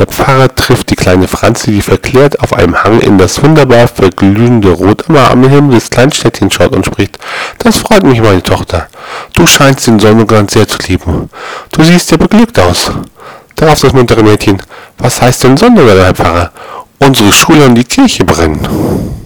Der Pfarrer trifft die kleine Franzi, die verklärt auf einem Hang in das wunderbar verglühende Rot am Himmel des kleinen Städtchens schaut und spricht. Das freut mich, meine Tochter. Du scheinst den Sonnenuntergang sehr zu lieben. Du siehst ja beglückt aus. Darauf das muntere Mädchen. Was heißt denn Sonnenuntergang, Herr Pfarrer? Unsere Schule und die Kirche brennen.